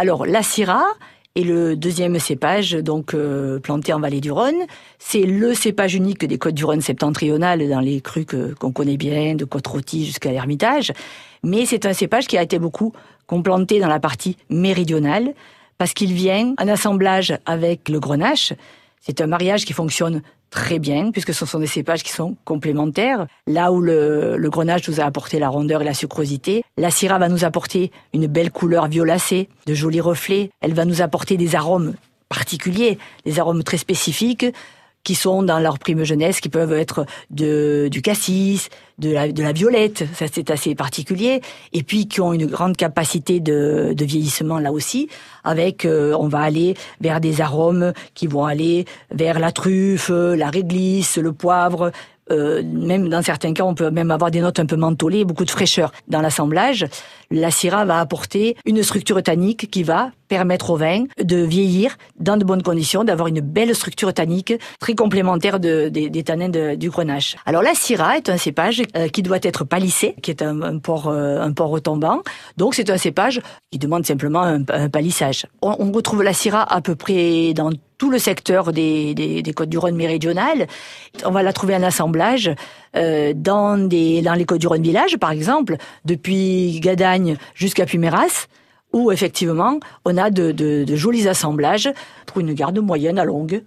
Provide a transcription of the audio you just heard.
Alors la Syrah est le deuxième cépage donc euh, planté en vallée du Rhône. C'est le cépage unique des côtes du Rhône septentrionales dans les crues qu'on connaît bien, de Côte-Rôtie jusqu'à l'Ermitage. Mais c'est un cépage qui a été beaucoup complanté dans la partie méridionale parce qu'il vient en assemblage avec le grenache. C'est un mariage qui fonctionne très bien, puisque ce sont des cépages qui sont complémentaires. Là où le, le grenache nous a apporté la rondeur et la sucrosité, la syrah va nous apporter une belle couleur violacée, de jolis reflets. Elle va nous apporter des arômes particuliers, des arômes très spécifiques, qui sont dans leur prime jeunesse, qui peuvent être de, du cassis, de la, de la violette, ça c'est assez particulier, et puis qui ont une grande capacité de, de vieillissement là aussi, avec, euh, on va aller vers des arômes qui vont aller vers la truffe, la réglisse, le poivre, euh, même dans certains cas, on peut même avoir des notes un peu mentholées, beaucoup de fraîcheur dans l'assemblage. La Syrah va apporter une structure tannique qui va permettre au vin de vieillir dans de bonnes conditions, d'avoir une belle structure tannique très complémentaire de, des tanins du grenache. Alors la Syrah est un cépage euh, qui doit être palissé, qui est un, port euh, un port retombant. Donc c'est un cépage qui demande simplement un, palissage. On, on retrouve la Syrah à peu près dans tout le secteur des, des, des Côtes-du-Rhône méridionales. On va la trouver en assemblage euh, dans, des, dans les Côtes-du-Rhône village, par exemple, depuis Gadagne jusqu'à Puméras, où effectivement on a de, de, de jolis assemblages pour une garde moyenne à longue.